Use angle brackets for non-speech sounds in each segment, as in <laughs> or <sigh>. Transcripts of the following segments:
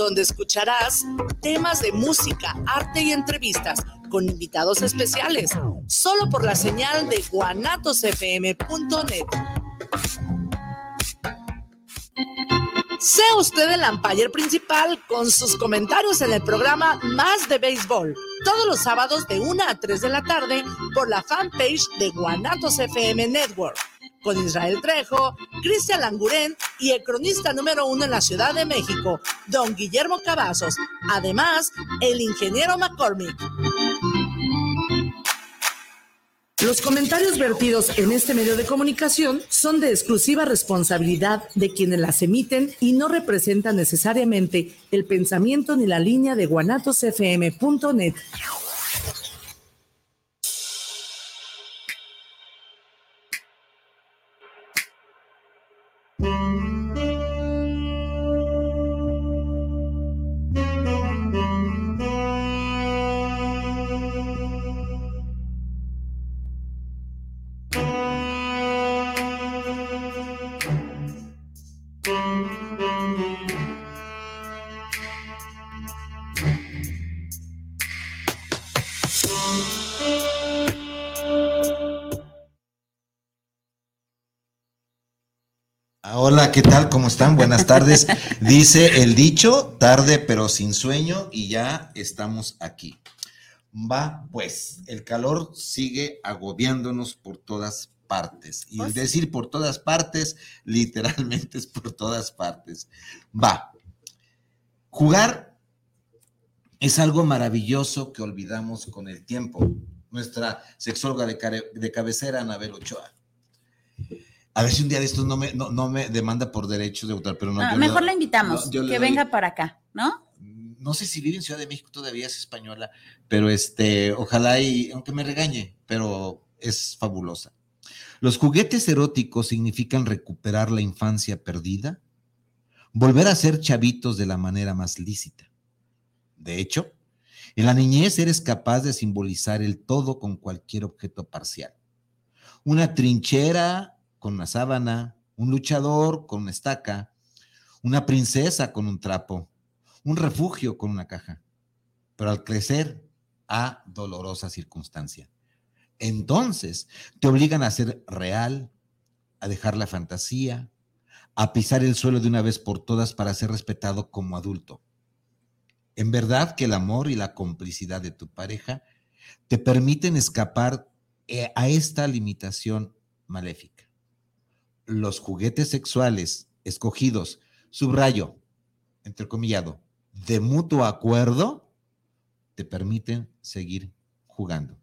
donde escucharás temas de música, arte y entrevistas con invitados especiales, solo por la señal de guanatosfm.net. Sea usted el umpire principal con sus comentarios en el programa Más de Béisbol, todos los sábados de 1 a 3 de la tarde por la fanpage de Guanatos FM Network, con Israel Trejo, Cristian Languren y el cronista número uno en la Ciudad de México, don Guillermo Cavazos, además el ingeniero McCormick. Los comentarios vertidos en este medio de comunicación son de exclusiva responsabilidad de quienes las emiten y no representan necesariamente el pensamiento ni la línea de guanatosfm.net. Hola, ¿qué tal? ¿Cómo están? Buenas tardes. Dice el dicho, tarde pero sin sueño y ya estamos aquí. Va, pues, el calor sigue agobiándonos por todas partes. Y el decir por todas partes, literalmente es por todas partes. Va. Jugar es algo maravilloso que olvidamos con el tiempo. Nuestra sexóloga de, de cabecera, Anabel Ochoa a ver si un día de estos no me, no, me demanda por derechos de autor, pero no. Ah, mejor la invitamos, que venga para acá, ¿no? No sé si vive en Ciudad de México todavía, es española, pero este, ojalá y, aunque me regañe, pero es fabulosa. Los juguetes eróticos significan recuperar la infancia perdida, volver a ser chavitos de la manera más lícita. De hecho, en la niñez eres capaz de simbolizar el todo con cualquier objeto parcial. Una trinchera con una sábana, un luchador con una estaca, una princesa con un trapo, un refugio con una caja. Pero al crecer, a dolorosa circunstancia. Entonces, te obligan a ser real, a dejar la fantasía, a pisar el suelo de una vez por todas para ser respetado como adulto. En verdad que el amor y la complicidad de tu pareja te permiten escapar eh, a esta limitación maléfica los juguetes sexuales escogidos, subrayo, entrecomillado, de mutuo acuerdo, te permiten seguir jugando.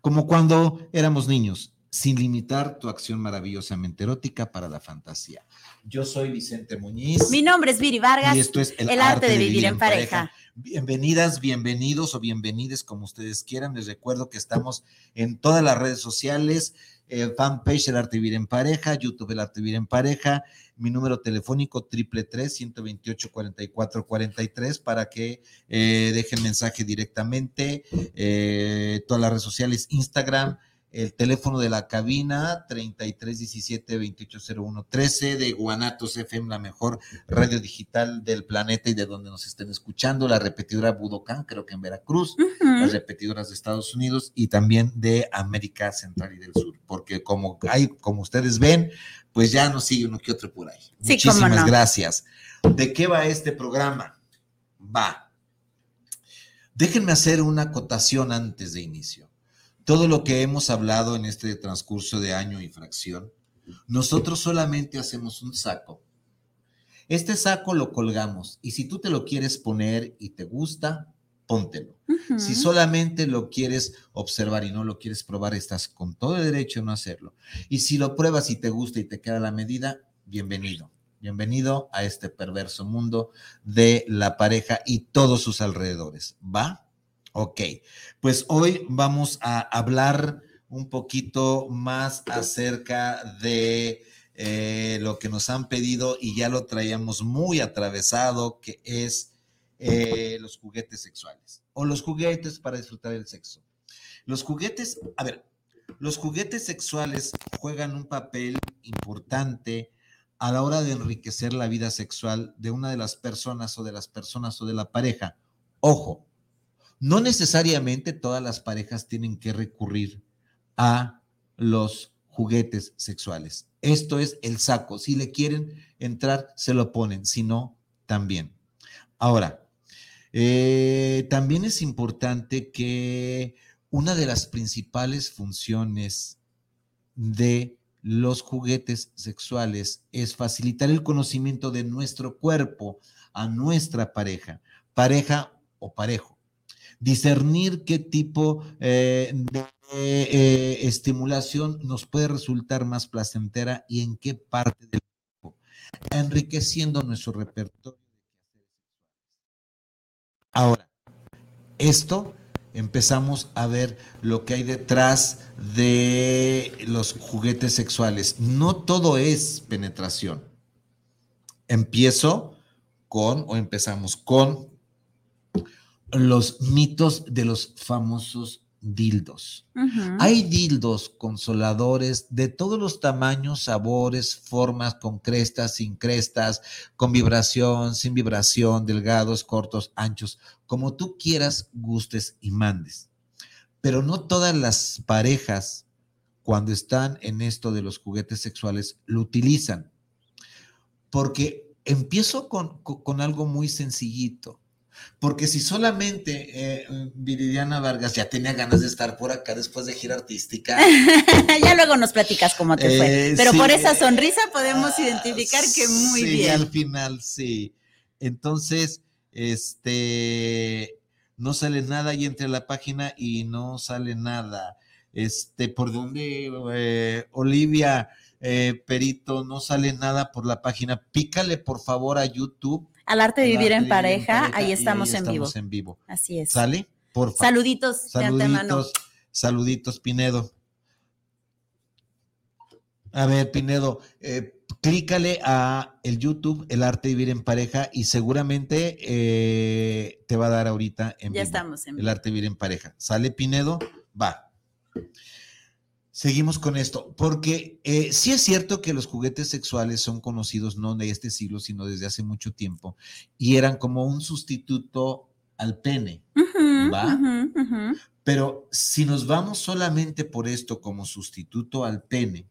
Como cuando éramos niños, sin limitar tu acción maravillosamente erótica para la fantasía. Yo soy Vicente Muñiz. Mi nombre es Viri Vargas. Y esto es El, arte, de, vivir, en pareja. Bienvenidas, bienvenidos o bienvenides, como ustedes quieran. Les recuerdo que estamos en todas las redes sociales eh, fanpage El Arte Vivir en Pareja, YouTube El Arte Vivir en Pareja, mi número telefónico triple tres 128 44 43 para que eh, dejen mensaje directamente, eh, todas las redes sociales, Instagram, el teléfono de la cabina 3317 2801 13 de Guanatos FM, la mejor radio digital del planeta y de donde nos estén escuchando, la repetidora Budocán, creo que en Veracruz, las repetidoras de Estados Unidos y también de América Central y del Sur, porque como hay, como ustedes ven, pues ya nos sigue uno que otro por ahí. Muchísimas gracias. ¿De qué va este programa? Va. Déjenme hacer una acotación antes de inicio todo lo que hemos hablado en este transcurso de año y fracción, nosotros solamente hacemos un saco. Este saco lo colgamos y si tú te lo quieres poner y te gusta, póntelo. Si solamente lo quieres observar y no lo quieres probar, estás con todo el derecho a no hacerlo. Y si lo pruebas y te gusta y te queda la medida, bienvenido. Bienvenido a este perverso mundo de la pareja y todos sus alrededores. ¿Va? Ok, pues hoy vamos a hablar un poquito más acerca de eh, lo que nos han pedido y ya lo traíamos muy atravesado, que es eh, los juguetes sexuales o los juguetes para disfrutar el sexo. Los juguetes, a ver, los juguetes sexuales juegan un papel importante a la hora de enriquecer la vida sexual de una de las personas o de las personas o de la pareja. Ojo, no necesariamente todas las parejas tienen que recurrir a los juguetes sexuales. Esto es el saco. Si le quieren entrar, se lo ponen. Si no, también. Ahora, eh, también es importante que una de las principales funciones de los juguetes sexuales es facilitar el conocimiento de nuestro cuerpo a nuestra pareja, pareja o parejo. Discernir qué tipo eh, de eh, estimulación nos puede resultar más placentera y en qué parte del cuerpo, enriqueciendo nuestro repertorio. Ahora, esto empezamos a ver lo que hay detrás de los juguetes sexuales. No todo es penetración. Empiezo con, o empezamos con los mitos de los famosos dildos. Hay dildos consoladores de todos los tamaños, sabores, formas, con crestas, sin crestas, con vibración, sin vibración, delgados, cortos, anchos, como tú quieras, gustes y mandes. Pero no todas las parejas, cuando están en esto de los juguetes sexuales, lo utilizan. Porque empiezo con, con algo muy sencillito porque si solamente eh, Viridiana Vargas ya tenía ganas de estar por acá después de gira artística. <laughs> ya luego nos platicas cómo te fue. Eh, Pero por esa sonrisa podemos ah, identificar que muy bien. Sí, al final sí. Entonces, este, no sale nada y entre la página y no sale nada. Este, ¿por dónde, eh, Olivia? Perito, no sale nada por la página. Pícale por favor a YouTube al arte de vivir, en, pareja, ahí estamos, en, vivo. en vivo. Así es. ¿Sale? Por favor. Saluditos, saluditos, saluditos, Pinedo. A ver, Pinedo, eh, clícale a el YouTube, El Arte de Vivir en Pareja, y seguramente eh, te va a dar ahorita en ya estamos en vivo. El Arte de Vivir en Pareja. ¿Sale, Pinedo? Va. Seguimos con esto, porque eh, sí es cierto que los juguetes sexuales son conocidos no de este siglo, sino desde hace mucho tiempo, y eran como un sustituto al pene, ¿va? Pero si nos vamos solamente por esto como sustituto al pene,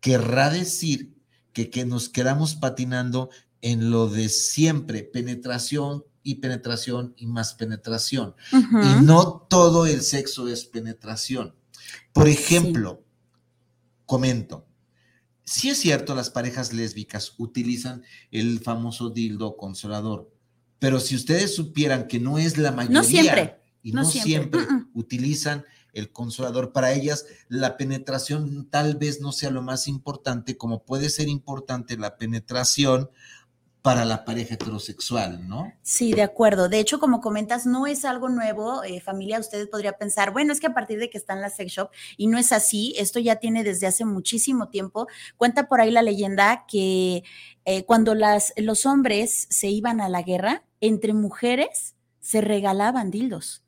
querrá decir que, que nos quedamos patinando en lo de siempre, penetración y penetración y más penetración. Y no todo el sexo es penetración. Por ejemplo, comento, si es cierto, las parejas lésbicas utilizan el famoso dildo consolador, pero si ustedes supieran que no es la mayoría no siempre, y no, siempre, utilizan el consolador, para ellas la penetración tal vez no sea lo más importante, como puede ser importante la penetración para la pareja heterosexual, ¿no? Sí, de acuerdo. De hecho, como comentas, no es algo nuevo, eh, familia. Ustedes podría pensar, bueno, es que a partir de que está en la sex shop, y no es así, esto ya tiene desde hace muchísimo tiempo. Cuenta por ahí la leyenda que eh, cuando las, los hombres se iban a la guerra, entre mujeres se regalaban dildos.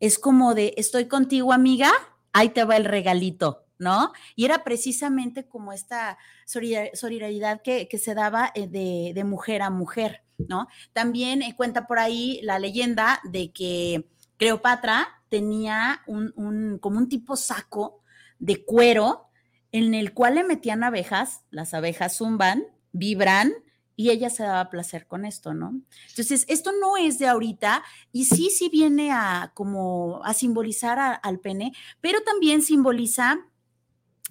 Es como de, estoy contigo, amiga, ahí te va el regalito. ¿No? Y era precisamente como esta solidaridad que, se daba eh, de, mujer a mujer, ¿no? También eh, cuenta por ahí la leyenda de que Cleopatra tenía un, como un tipo saco de cuero en el cual le metían abejas, las abejas zumban, vibran y ella se daba placer con esto, ¿no? Entonces, esto no es de ahorita y sí, sí viene a como a simbolizar al pene, pero también simboliza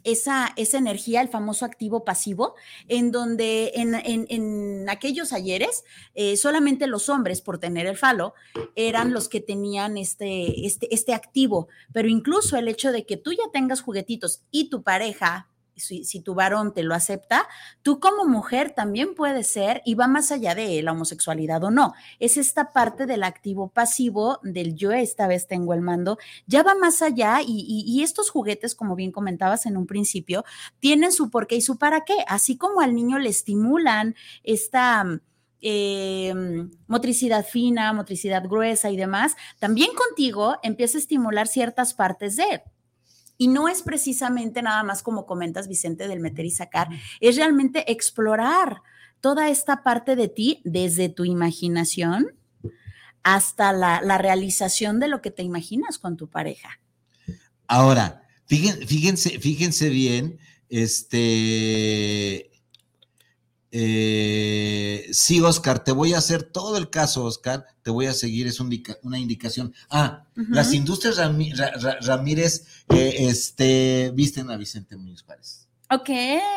esa, esa energía, el famoso activo pasivo, en donde en, aquellos ayeres eh, solamente los hombres, por tener el falo, eran los que tenían este, este, este activo, pero incluso el hecho de que tú ya tengas juguetitos y tu pareja si, tu varón te lo acepta, tú como mujer también puedes ser y va más allá de la homosexualidad o no. Es esta parte del activo pasivo del yo esta vez tengo el mando, ya va más allá y, estos juguetes, como bien comentabas en un principio, tienen su por qué y su para qué, así como al niño le estimulan esta... Em, motricidad fina, motricidad gruesa y demás, también contigo empieza a estimular ciertas partes de Y no es precisamente nada más como comentas, Vicente, del meter y sacar, es realmente explorar toda esta parte de ti desde tu imaginación hasta la, realización de lo que te imaginas con tu pareja. Ahora, fíjense, fíjense bien, este, eh, sí, Oscar, te voy a hacer todo el caso, Oscar, te voy a seguir, es una indicación. Ah, las industrias Ramírez eh, este, visten a Vicente Muñoz Juárez. Ok.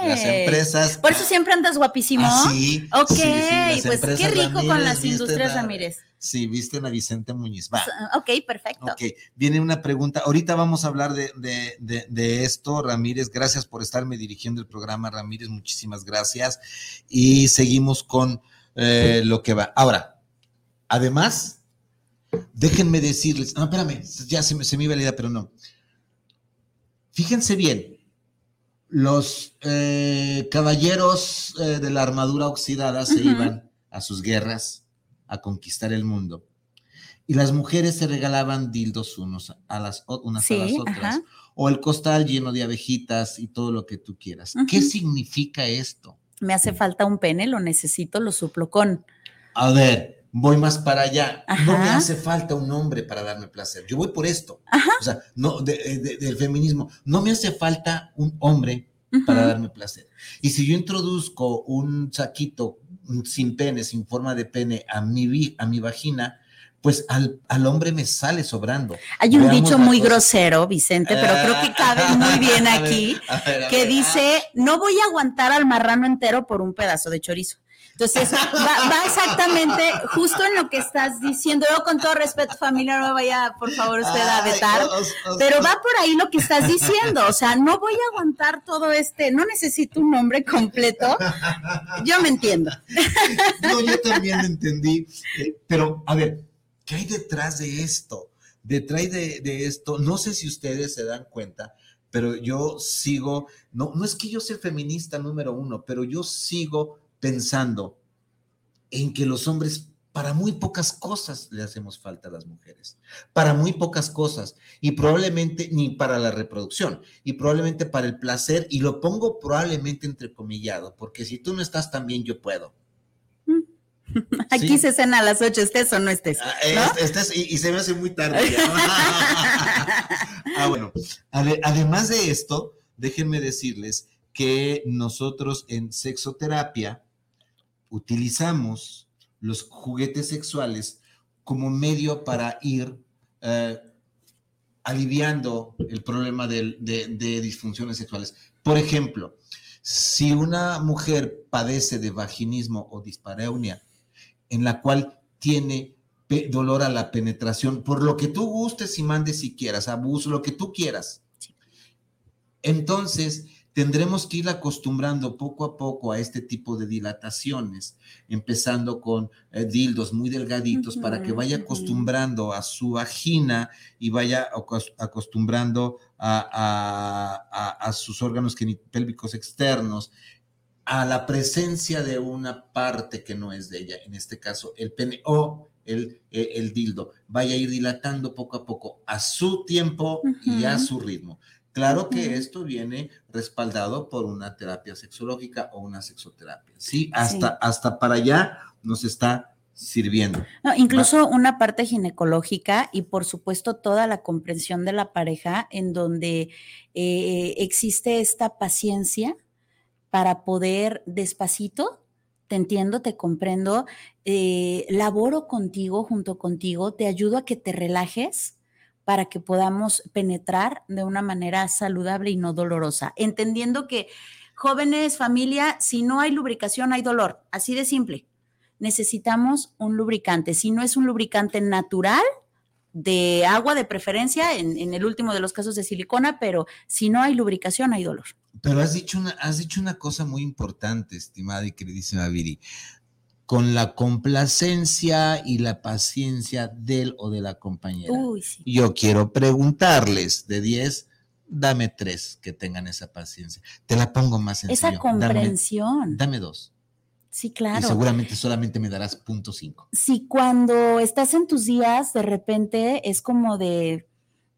Las empresas. Por eso siempre andas guapísimo. Ah, sí. Ok, pues qué rico con las industrias Ramírez. Sí, visten a Vicente Muñiz. Va. Ok, perfecto. Ok, viene una pregunta. Ahorita vamos a hablar de, de, esto, Ramírez. Gracias por estarme dirigiendo el programa, Ramírez. Muchísimas gracias. Y seguimos con eh, lo que va. Ahora, además, déjenme decirles. No, espérame, ya se me, se me iba la idea, pero no. Fíjense bien, los eh, caballeros eh, de la armadura oxidada se iban a sus guerras a conquistar el mundo. Y las mujeres se regalaban dildos unos a las, unas a las otras. O el costal lleno de abejitas y todo lo que tú quieras. ¿Qué significa esto? Me hace falta un pene, lo necesito, lo suplo con. A ver, voy más para allá. No me hace falta un hombre para darme placer. Yo voy por esto. O sea, no, del feminismo. No me hace falta un hombre para darme placer. Y si yo introduzco un saquito sin pene, sin forma de pene a mi, a mi vagina, pues al, al, hombre me sale sobrando. Hay un dicho muy grosero, Vicente, pero creo que cabe <laughs> muy bien aquí, que dice, no voy a aguantar al marrano entero por un pedazo de chorizo. Entonces, va, exactamente justo en lo que estás diciendo. Yo, con todo respeto, familia, no vaya, por favor, usted a vetar, pero va por ahí lo que estás diciendo. O sea, no voy a aguantar todo este, no necesito un nombre completo. Yo me entiendo. No, yo también entendí. Eh, pero, a ver, ¿qué hay detrás de esto? Detrás de, de esto, no sé si ustedes se dan cuenta, pero yo sigo, no, no es que yo sea feminista número uno, pero yo sigo pensando en que los hombres para muy pocas cosas le hacemos falta a las mujeres, para muy pocas cosas, y probablemente ni para la reproducción, y probablemente para el placer, y lo pongo probablemente entrecomillado, porque si tú no estás también yo puedo. <laughs> Aquí se cena a las ocho, estés o no estés. Ah, y, se me hace muy tarde. <laughs> ah, bueno, además de esto, déjenme decirles que nosotros en sexoterapia, utilizamos los juguetes sexuales como medio para ir eh, aliviando el problema de, disfunciones sexuales. Por ejemplo, si una mujer padece de vaginismo o dispareunia, en la cual tiene dolor a la penetración, por lo que tú gustes y mandes si quieras, abuso, lo que tú quieras. Entonces, tendremos que ir acostumbrando poco a poco a este tipo de dilataciones, empezando con eh, dildos muy delgaditos para que vaya acostumbrando a su vagina y vaya acostumbrando a, sus órganos pélvicos externos a la presencia de una parte que no es de ella, en este caso el pene o el, e, el dildo, vaya a ir dilatando poco a poco a su tiempo y a su ritmo. Claro que esto viene respaldado por una terapia sexológica o una sexoterapia. Sí, hasta, hasta para allá nos está sirviendo. incluso una parte ginecológica y por supuesto toda la comprensión de la pareja en donde eh, existe esta paciencia para poder despacito, te entiendo, te comprendo, eh, laboro contigo, junto contigo, te ayudo a que te relajes para que podamos penetrar de una manera saludable y no dolorosa, entendiendo que jóvenes, familia, si no hay lubricación hay dolor, así de simple. Necesitamos un lubricante. Si no es un lubricante natural, de agua de preferencia, en, el último de los casos de silicona, pero si no hay lubricación hay dolor. Pero has dicho una, has dicho una cosa muy importante, estimada y queridísima Viri con la complacencia y la paciencia del o de la compañera. Yo quiero preguntarles, de 10, dame tres que tengan esa paciencia. Te la pongo más sencillo. Esa comprensión. Dame, dos. Sí, claro. Y seguramente solamente me darás punto cinco. Sí, cuando estás en tus días, de repente es como de,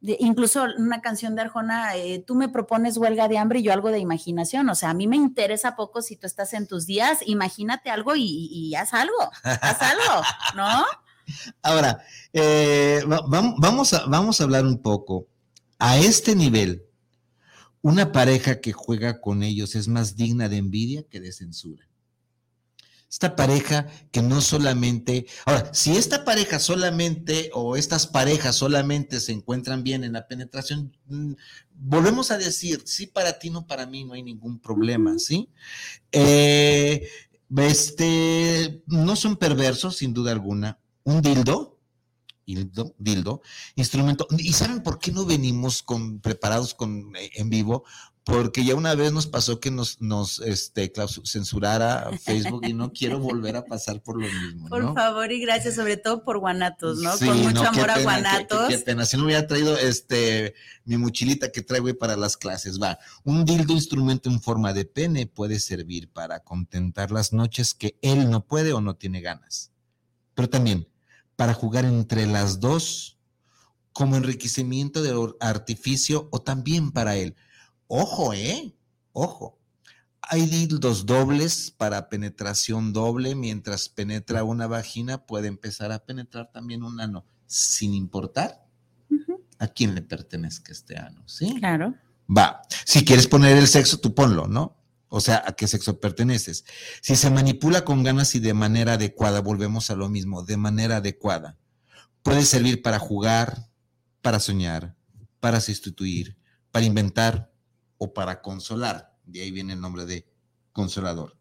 incluso una canción de Arjona, eh, tú me propones huelga de hambre y yo algo de imaginación. O sea, a mí me interesa poco si tú estás en tus días, imagínate algo y, haz algo, haz algo, ¿no? <laughs> Ahora, eh, vamos, a, vamos a hablar un poco. A este nivel, una pareja que juega con ellos es más digna de envidia que de censura. Esta pareja que no solamente, ahora, si esta pareja solamente o estas parejas solamente se encuentran bien en la penetración, mm, volvemos a decir, sí para ti, no para mí, no hay ningún problema, ¿sí? Eh, este, no son perversos, sin duda alguna. Un dildo, dildo, dildo, instrumento. ¿Y saben por qué no venimos con, preparados con, eh, en vivo? porque ya una vez nos pasó que nos, nos este, censurara Facebook y no <laughs> quiero volver a pasar por lo mismo. Por favor y gracias, sobre todo por Guanatos, ¿no? Con mucho amor a Guanatos. Qué, pena, si no hubiera traído este, mi mochilita que traigo para las clases, va. Un dildo instrumento en forma de pene puede servir para contentar las noches que él no puede o no tiene ganas, pero también para jugar entre las dos como enriquecimiento de artificio o también para él Ojo, ¿eh? Ojo. Hay dildos dobles para penetración doble, mientras penetra una vagina, puede empezar a penetrar también un ano, sin importar a quién le pertenezca este ano, ¿sí? Claro. Va. Si quieres poner el sexo, tú ponlo, ¿no? O sea, a qué sexo perteneces. Si se manipula con ganas y de manera adecuada, volvemos a lo mismo, de manera adecuada. Puede servir para jugar, para soñar, para sustituir, para inventar, o para consolar. De ahí viene el nombre de consolador.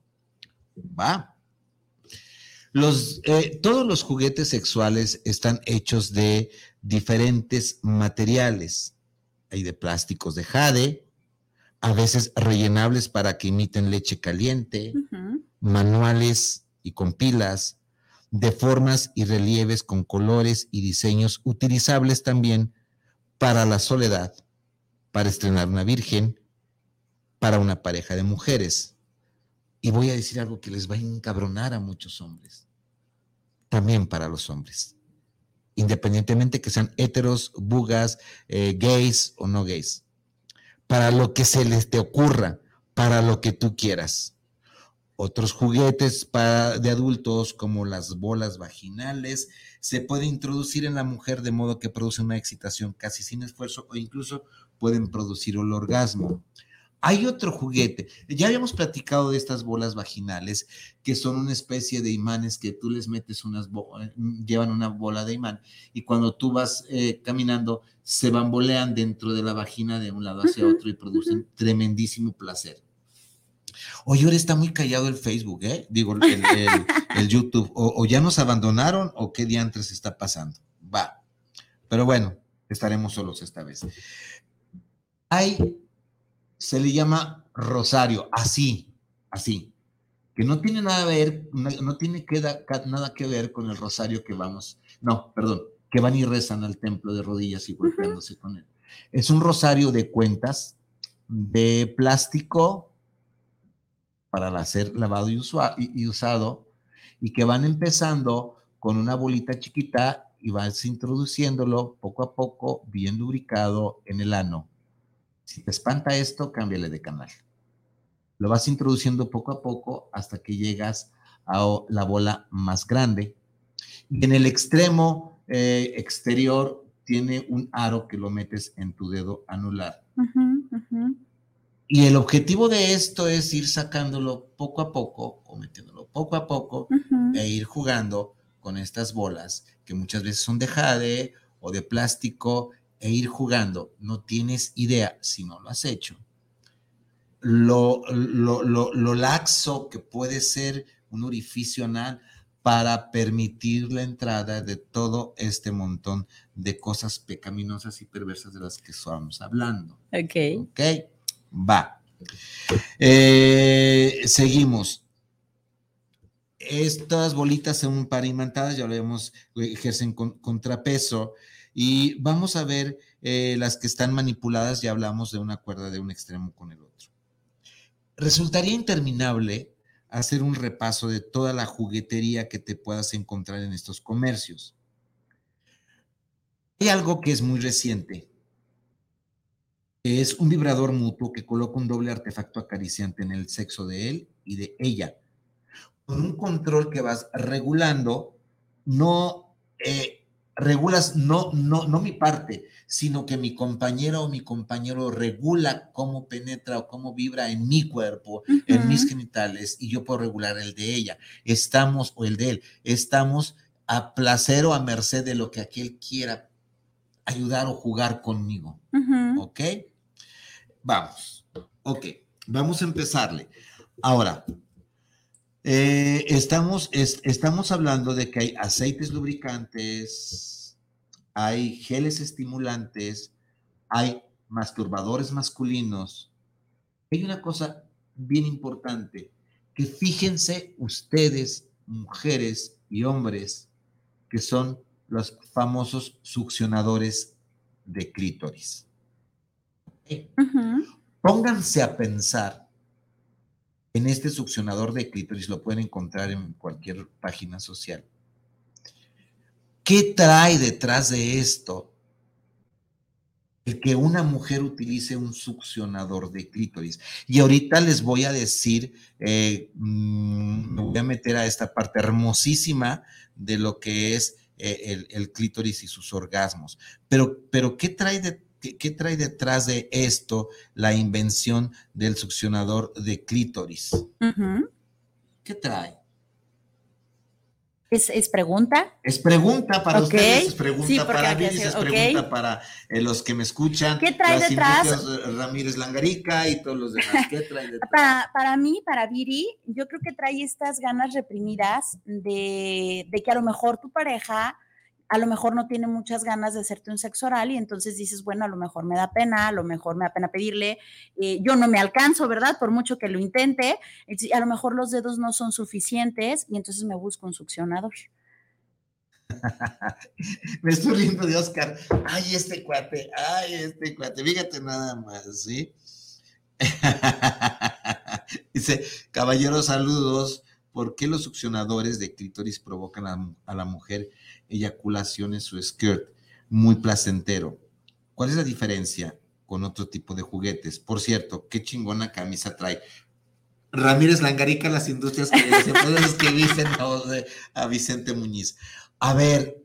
Va. Los, eh, todos los juguetes sexuales están hechos de diferentes materiales. Hay de plásticos de jade, a veces rellenables para que imiten leche caliente, manuales y con pilas, de formas y relieves con colores y diseños utilizables también para la soledad, para estrenar una virgen, para una pareja de mujeres. Y voy a decir algo que les va a encabronar a muchos hombres. También para los hombres. Independientemente que sean heteros, bugas, eh, gays o no gays. Para lo que se les te ocurra, para lo que tú quieras. Otros juguetes para, de adultos, como las bolas vaginales, se puede introducir en la mujer de modo que produce una excitación casi sin esfuerzo o incluso pueden producir el orgasmo. Hay otro juguete. Ya habíamos platicado de estas bolas vaginales, que son una especie de imanes que tú les metes unas, eh, llevan una bola de imán y cuando tú vas eh, caminando se bambolean dentro de la vagina de un lado hacia otro y producen tremendísimo placer. Oye, ahora está muy callado el Facebook, ¿eh? Digo, el, YouTube. O, o, ya nos abandonaron o qué diantres está pasando. Va. Pero bueno, estaremos solos esta vez. Hay se le llama rosario, así, así, que no tiene nada, ver, no, tiene que nada que ver con el rosario que vamos, no, perdón, que van y rezan al templo de rodillas y golpeándose con él. Es un rosario de cuentas de plástico para hacer lavado y, y usado y que van empezando con una bolita chiquita y vas introduciéndolo poco a poco, bien lubricado en el ano si te espanta esto, cámbiale de canal. Lo vas introduciendo poco a poco hasta que llegas a la bola más grande. Y en el extremo eh, exterior tiene un aro que lo metes en tu dedo anular. Y el objetivo de esto es ir sacándolo poco a poco o metiéndolo poco a poco e ir jugando con estas bolas que muchas veces son de jade o de plástico e ir jugando. No tienes idea, si no lo has hecho, lo, lo, laxo que puede ser un orificio anal para permitir la entrada de todo este montón de cosas pecaminosas y perversas de las que estamos hablando. Ok. Ok, va. Eh, seguimos. Estas bolitas son parimantadas, ya lo vemos, ejercen contrapeso. Y vamos a ver eh, las que están manipuladas, ya hablamos de una cuerda de un extremo con el otro. Resultaría interminable hacer un repaso de toda la juguetería que te puedas encontrar en estos comercios. Hay algo que es muy reciente es un vibrador mutuo que coloca un doble artefacto acariciante en el sexo de él y de ella, con un control que vas regulando, no eh, regulas, no, no, no mi parte, sino que mi compañero o mi compañero regula cómo penetra o cómo vibra en mi cuerpo, en mis genitales, y yo puedo regular el de ella. Estamos, o el de él, estamos a placer o a merced de lo que aquel quiera ayudar o jugar conmigo. ¿Ok? Vamos. Ok, vamos a empezarle. Ahora, eh, estamos, estamos hablando de que hay aceites lubricantes, hay geles estimulantes, hay masturbadores masculinos. Hay una cosa bien importante, que fíjense ustedes, mujeres y hombres, que son los famosos succionadores de clítoris. Pónganse a pensar en este succionador de clítoris, lo pueden encontrar en cualquier página social. ¿Qué trae detrás de esto? El que una mujer utilice un succionador de clítoris. Y ahorita les voy a decir, eh, mm, me voy a meter a esta parte hermosísima de lo que es eh, el, clítoris y sus orgasmos. Pero, pero ¿qué trae de, ¿Qué, trae detrás de esto la invención del succionador de clítoris? ¿Qué trae? ¿Es, pregunta? Es pregunta para ustedes, es pregunta para mí, es pregunta para eh, los que me escuchan. ¿Qué trae detrás? Eh, Ramírez Langarica y todos los demás. ¿Qué trae <laughs> detrás? Para, para, mí, para Viri, yo creo que trae estas ganas reprimidas de, de que a lo mejor tu pareja a lo mejor no tiene muchas ganas de hacerte un sexo oral y entonces dices, bueno, a lo mejor me da pena, a lo mejor me da pena pedirle, eh, yo no me alcanzo, ¿verdad? Por mucho que lo intente, a lo mejor los dedos no son suficientes y entonces me busco un succionador. <laughs> me estoy riendo de Oscar. Ay, este cuate, ay, este cuate, fíjate nada más, ¿sí? <laughs> Dice, caballeros, saludos. ¿Por qué los succionadores de clítoris provocan a la mujer eyaculación en su skirt, muy placentero. ¿Cuál es la diferencia con otro tipo de juguetes? Por cierto, qué chingona camisa trae. Ramírez Langarica, las industrias que, que dicen a Vicente Muñiz. A ver,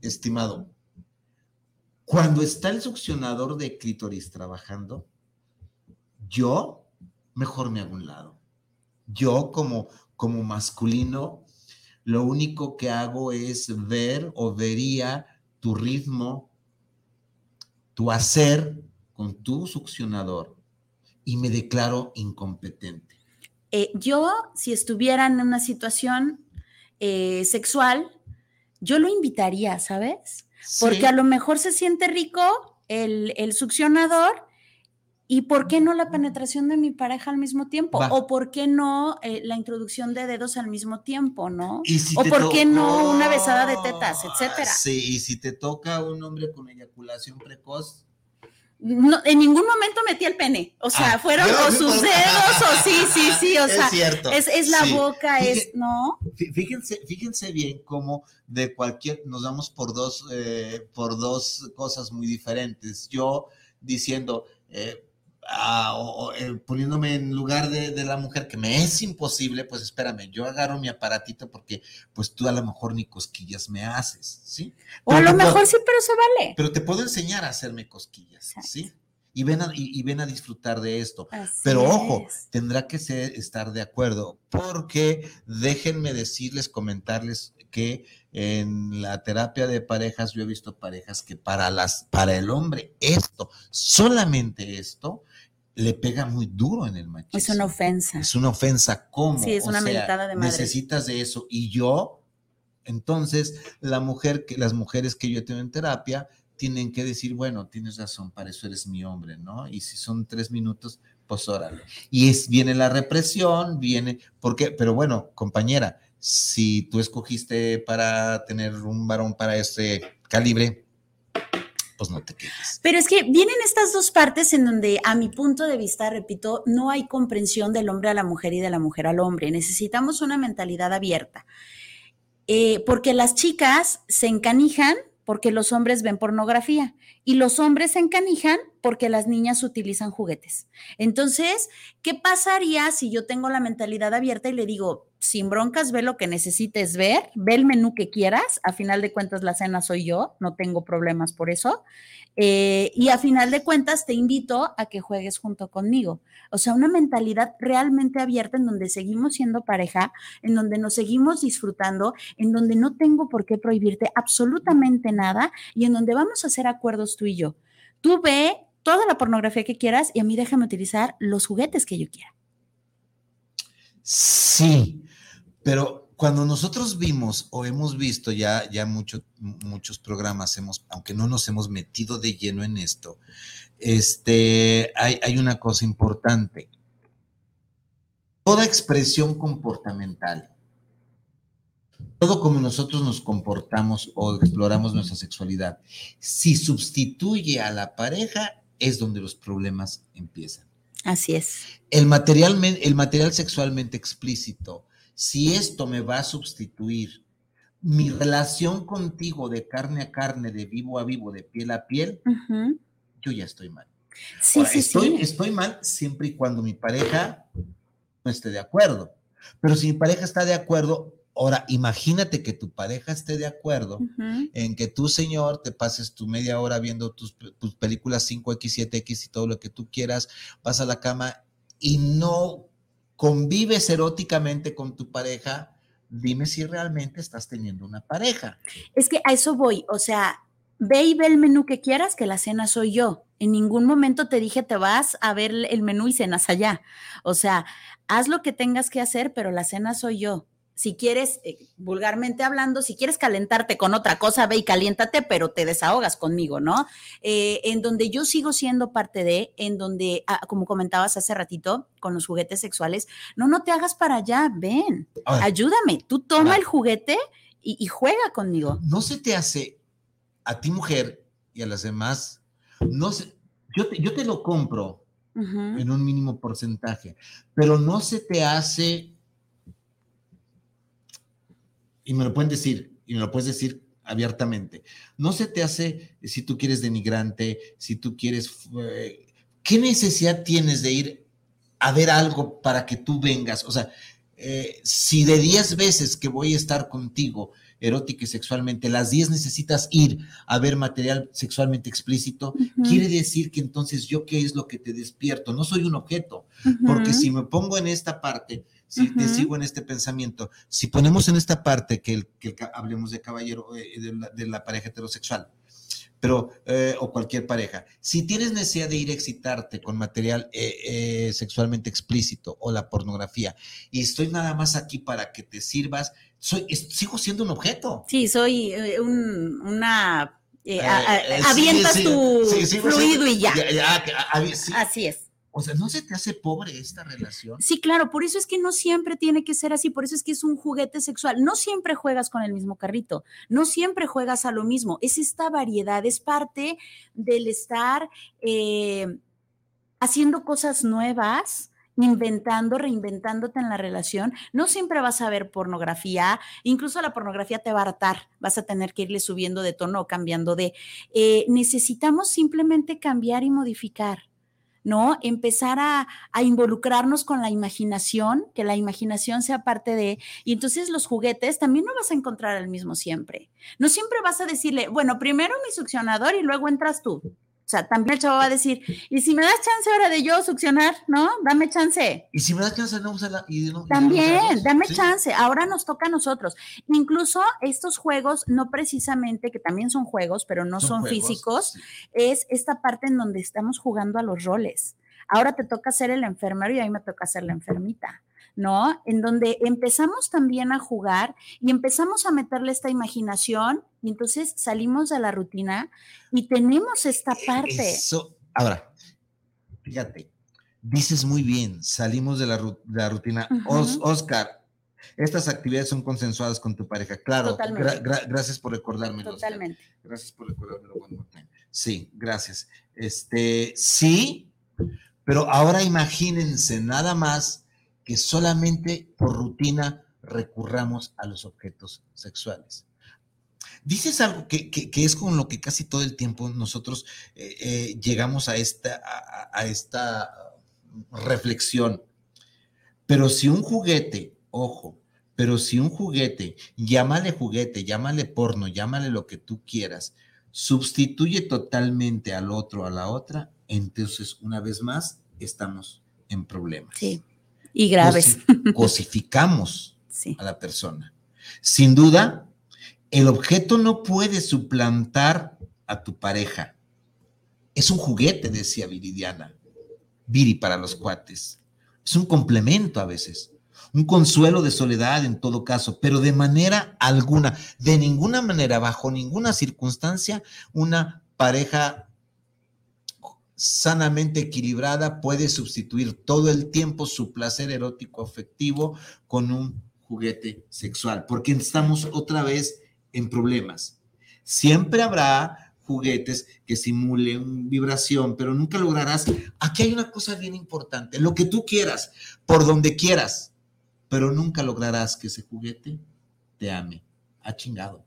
estimado, cuando está el succionador de clítoris trabajando, yo mejor me hago un lado. Yo como, como masculino lo único que hago es ver o vería tu ritmo, tu hacer con tu succionador y me declaro incompetente. Eh, yo, si estuviera en una situación eh, sexual, yo lo invitaría, ¿sabes? Porque a lo mejor se siente rico el, el succionador ¿Y por qué no la penetración de mi pareja al mismo tiempo? ¿O por qué no eh, la introducción de dedos al mismo tiempo, no? ¿O por qué no una besada de tetas, etcétera? Sí, y si te toca un hombre con eyaculación precoz. No, en ningún momento metí el pene, o sea, ah, fueron o sus dedos, o sí, sí, sí, o sea, es, cierto, es, la boca, es, ¿no? Fíjense, fíjense bien cómo de cualquier, nos damos por dos, eh, por dos cosas muy diferentes. Yo diciendo, eh, o, eh, poniéndome en lugar de, la mujer que me es imposible, pues espérame, yo agarro mi aparatito porque pues tú a lo mejor ni cosquillas me haces, ¿sí? O a lo mejor sí, pero se vale. Pero te puedo enseñar a hacerme cosquillas, ¿sí? Y ven, a, y, ven a disfrutar de esto. pero ojo, tendrá que ser, estar de acuerdo, porque déjenme decirles, comentarles que en la terapia de parejas yo he visto parejas que para las para el hombre esto, solamente esto le pega muy duro en el machismo. Es una ofensa. Es una ofensa. ¿Cómo? Sí, es una mentada de madre. Necesitas de eso. Y yo, entonces, la mujer, que, las mujeres que yo tengo en terapia, tienen que decir, bueno, tienes razón, para eso eres mi hombre, ¿no? Y si son tres minutos, pues órale. Y es, viene la represión, viene, porque, pero bueno, compañera, si tú escogiste para tener un varón para ese calibre, pues no te quejes. Pero es que vienen estas dos partes en donde, a mi punto de vista, repito, no hay comprensión del hombre a la mujer y de la mujer al hombre. Necesitamos una mentalidad abierta. Eh, porque las chicas se encanijan porque los hombres ven pornografía y los hombres se encanijan porque las niñas utilizan juguetes. Entonces, ¿qué pasaría si yo tengo la mentalidad abierta y le digo, sin broncas, ve lo que necesites ver, ve el menú que quieras, a final de cuentas la cena soy yo, no tengo problemas por eso, eh, y a final de cuentas te invito a que juegues junto conmigo. O sea, una mentalidad realmente abierta en donde seguimos siendo pareja, en donde nos seguimos disfrutando, en donde no tengo por qué prohibirte absolutamente nada y en donde vamos a hacer acuerdos tú y yo. Tú ve toda la pornografía que quieras y a mí déjame utilizar los juguetes que yo quiera. Sí, pero cuando nosotros vimos o hemos visto ya, ya muchos programas, hemos, aunque no nos hemos metido de lleno en esto, este, hay, hay una cosa importante. Toda expresión comportamental, todo como nosotros nos comportamos o exploramos nuestra sexualidad, si sustituye a la pareja, es donde los problemas empiezan. Así es. El material, el material sexualmente explícito, si esto me va a sustituir mi relación contigo de carne a carne, de vivo a vivo, de piel a piel, yo ya estoy mal. Sí, sí, estoy, estoy mal siempre y cuando mi pareja no esté de acuerdo. Pero si mi pareja está de acuerdo, Ahora, imagínate que tu pareja esté de acuerdo en que tú, señor, te pases tu media hora viendo tus, películas 5X, 7X y todo lo que tú quieras, vas a la cama y no convives eróticamente con tu pareja, dime si realmente estás teniendo una pareja. Es que a eso voy, o sea, ve y ve el menú que quieras, que la cena soy yo. En ningún momento te dije te vas a ver el menú y cenas allá. O sea, haz lo que tengas que hacer, pero la cena soy yo si quieres, eh, vulgarmente hablando, si quieres calentarte con otra cosa, ve y caliéntate, pero te desahogas conmigo, ¿no? Eh, en donde yo sigo siendo parte de, en donde, ah, como comentabas hace ratito, con los juguetes sexuales, no, no te hagas para allá, ven, ayúdame, tú toma el juguete y, juega conmigo. No se te hace a ti mujer y a las demás, no yo te, yo te lo compro en un mínimo porcentaje, pero no se te hace y me lo pueden decir, y me lo puedes decir abiertamente. No se te hace, si tú quieres denigrante, si tú quieres, eh, ¿qué necesidad tienes de ir a ver algo para que tú vengas? O sea, eh, si de 10 veces que voy a estar contigo erótica y sexualmente, las 10 necesitas ir a ver material sexualmente explícito, quiere decir que entonces yo qué es lo que te despierto, no soy un objeto, porque si me pongo en esta parte, si te sigo en este pensamiento, si ponemos en esta parte que, el, que hablemos de caballero, eh, de, la, pareja heterosexual, pero, eh, o cualquier pareja, si tienes necesidad de ir a excitarte con material eh, sexualmente explícito o la pornografía, y estoy nada más aquí para que te sirvas, soy, sigo siendo un objeto. Sí, soy un, una... avientas tu fluido y ya. Así es. O sea, ¿no se te hace pobre esta relación? Sí, claro, por eso es que no siempre tiene que ser así, por eso es que es un juguete sexual. No siempre juegas con el mismo carrito, no siempre juegas a lo mismo. Es esta variedad, es parte del estar eh, haciendo cosas nuevas, inventando, reinventándote en la relación. No siempre vas a ver pornografía, incluso la pornografía te va a hartar, vas a tener que irle subiendo de tono o cambiando de. Eh, necesitamos simplemente cambiar y modificar ¿no? Empezar a, involucrarnos con la imaginación, que la imaginación sea parte de, y entonces los juguetes también no vas a encontrar el mismo siempre. No siempre vas a decirle, bueno, primero mi succionador y luego entras tú. O sea, también el chavo va a decir, y si me das chance ahora de yo succionar, ¿no? Dame chance. Y si me das chance, no. Y también, dame chance. Ahora nos toca a nosotros. Incluso estos juegos, no precisamente, que también son juegos, pero no son, físicos, es esta parte en donde estamos jugando a los roles. Ahora te toca ser el enfermero y a mí me toca ser la enfermita. ¿No? En donde empezamos también a jugar y empezamos a meterle esta imaginación y entonces salimos de la rutina y tenemos esta parte. Eso, ahora, fíjate, dices muy bien, salimos de la, rutina. Oscar, estas actividades son consensuadas con tu pareja. Claro, gracias por recordármelo. Totalmente. Gracias por recordármelo. Sí, gracias. Este, sí, pero ahora imagínense nada más que solamente por rutina recurramos a los objetos sexuales. dices algo que, es con lo que casi todo el tiempo nosotros eh, eh, llegamos a esta, a, esta reflexión. Pero si un juguete, ojo, pero si un juguete, llámale juguete, llámale porno, llámale lo que tú quieras, sustituye totalmente al otro, a la otra, entonces una vez más estamos en problemas. Sí, y graves. cosificamos <laughs> a la persona. Sin duda, el objeto no puede suplantar a tu pareja. Es un juguete, decía Viridiana. Viri para los cuates. Es un complemento a veces, un consuelo de soledad en todo caso, pero de manera alguna, de ninguna manera, bajo ninguna circunstancia, una pareja sanamente equilibrada puede sustituir todo el tiempo su placer erótico afectivo con un juguete sexual, porque estamos otra vez en problemas. Siempre habrá juguetes que simulen vibración, pero nunca lograrás. Aquí hay una cosa bien importante, lo que tú quieras, por donde quieras, pero nunca lograrás que ese juguete te ame. Ha chingado.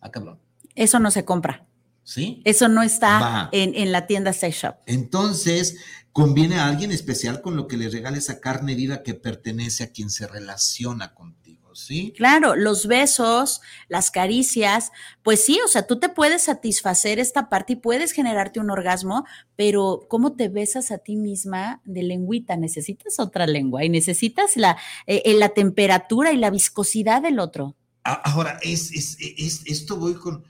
Ha cabrón. Eso no se compra. ¿Sí? Eso no está en, en, la tienda Sex Shop. Entonces, conviene a alguien especial con lo que le regale esa carne viva que pertenece a quien se relaciona contigo, ¿sí? Claro, los besos, las caricias, pues sí, o sea, tú te puedes satisfacer esta parte y puedes generarte un orgasmo, pero ¿cómo te besas a ti misma de lengüita? Necesitas otra lengua y necesitas la, eh, eh, la temperatura y la viscosidad del otro. Ahora, es, es, es esto voy con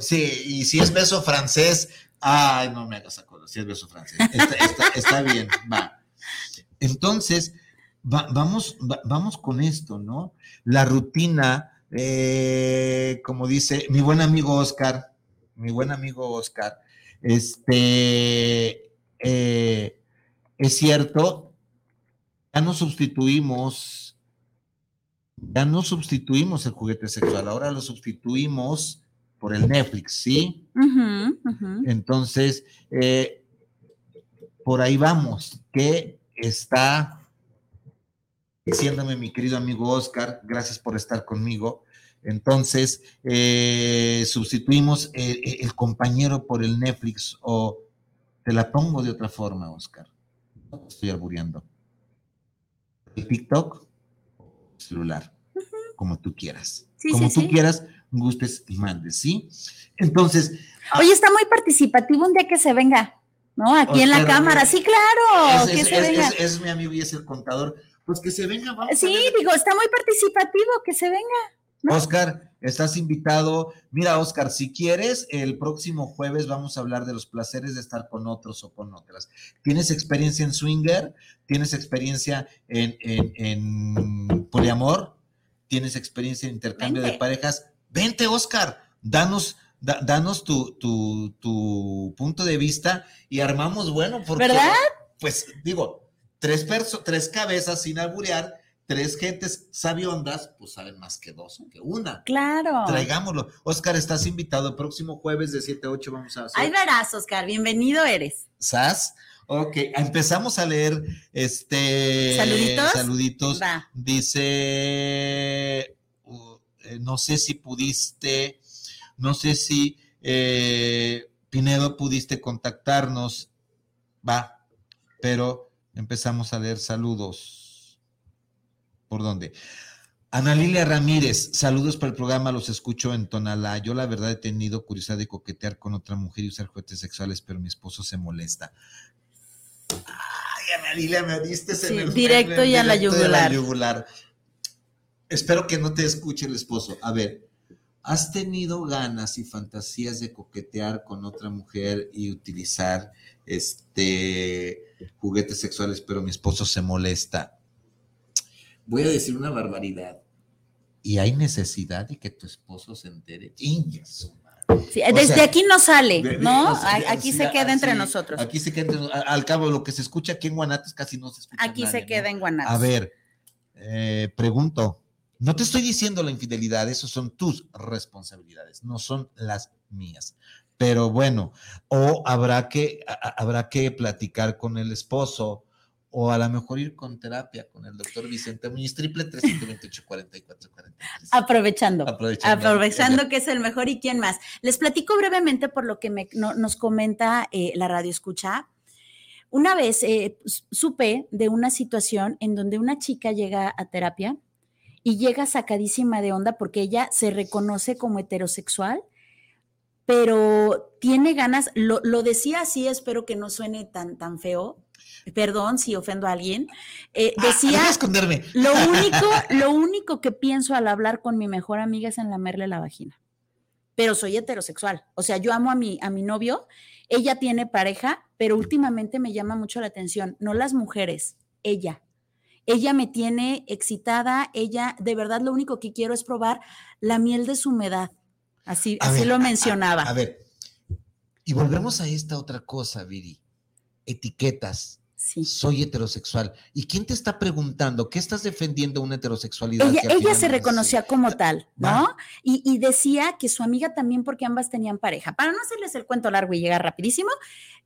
Sí, y si es beso francés, ay, no me hagas acuerdo, si es beso francés. Está, bien, va. Entonces, vamos, vamos con esto, ¿no? La rutina, eh, como dice mi buen amigo Oscar, mi buen amigo Oscar, este, eh, es cierto, ya no sustituimos, ya no sustituimos el juguete sexual, ahora lo sustituimos por el Netflix, ¿sí? Entonces, eh, por ahí vamos, que está diciéndome mi querido amigo Oscar, gracias por estar conmigo. Entonces, eh, sustituimos el, compañero por el Netflix o te la pongo de otra forma, Oscar. Estoy albureando. El TikTok, celular, como tú quieras. como tú quieras, gustes y mandes, ¿sí? Entonces. Ah, Oye, está muy participativo un día que se venga, ¿no? Aquí en la cámara, sí, claro, es, que se venga. Es, mi amigo y es el contador. Pues que se venga, vamos. Sí, digo, está muy participativo, que se venga. Oscar, estás invitado. Mira, Oscar, si quieres, el próximo jueves vamos a hablar de los placeres de estar con otros o con otras. ¿Tienes experiencia en swinger? ¿Tienes experiencia en, en, poliamor? ¿Tienes experiencia en intercambio de parejas? Vente, Oscar, danos, danos tu, punto de vista y armamos bueno, porque, ¿verdad? Pues digo, tres, tres cabezas sin alburear, tres gentes sabiondas, pues saben más que dos, que una. Claro. Traigámoslo. Oscar, estás invitado. El próximo jueves de 7 a 8 vamos a hacer. Ahí verás, Oscar. Bienvenido eres. ¿Sas? Ok, empezamos a leer este. Saluditos. Saluditos. Dice eh, no sé si pudiste, no sé si eh, Pinedo pudiste contactarnos, va, pero empezamos a leer saludos. ¿Por dónde? Ana Lilia Ramírez, saludos para el programa, los escucho en Tonalá. Yo la verdad he tenido curiosidad de coquetear con otra mujer y usar juguetes sexuales, pero mi esposo se molesta. Ay, Ana Lilia, me diste sí, directo y a la yugular espero que no te escuche el esposo. A ver, ¿has tenido ganas y fantasías de coquetear con otra mujer y utilizar este juguetes sexuales, pero mi esposo se molesta? Voy a decir una barbaridad. Y hay necesidad de que tu esposo se entere. Sí, desde aquí no sale, ¿no? aquí se queda entre nosotros. Aquí se queda entre Al cabo, lo que se escucha aquí en Guanatos casi no se escucha. Aquí se queda en Guanatos. A ver, eh, pregunto, no te estoy diciendo la infidelidad, eso son tus responsabilidades, no son las mías. Pero bueno, o habrá que, habrá que platicar con el esposo o a lo mejor ir con terapia con el doctor Vicente Muñiz, triple 328 44 Aprovechando, aprovechando, aprovechando que es el mejor y quién más. Les platico brevemente por lo que me, nos comenta eh, la radio escucha. Una vez eh, supe de una situación en donde una chica llega a terapia y llega sacadísima de onda porque ella se reconoce como heterosexual, pero tiene ganas, lo, lo decía así, espero que no suene tan, tan feo, perdón si ofendo a alguien, eh, ah, decía, esconderme. Lo <laughs> único, lo único que pienso al hablar con mi mejor amiga es en lamerle la vagina. Pero soy heterosexual. O sea, yo amo a mi, a mi novio, ella tiene pareja, pero últimamente me llama mucho la atención, no las mujeres, ella. Ella me tiene excitada, ella, de verdad, lo único que quiero es probar la miel de su humedad. Así, así lo mencionaba. a ver, y volvemos a esta otra cosa, Viri. Etiquetas soy heterosexual. ¿Y quién te está preguntando? ¿Qué estás defendiendo una heterosexualidad? Ella, se reconocía como tal, ¿no? Y, decía que su amiga también, porque ambas tenían pareja. Para no hacerles el cuento largo y llegar rapidísimo,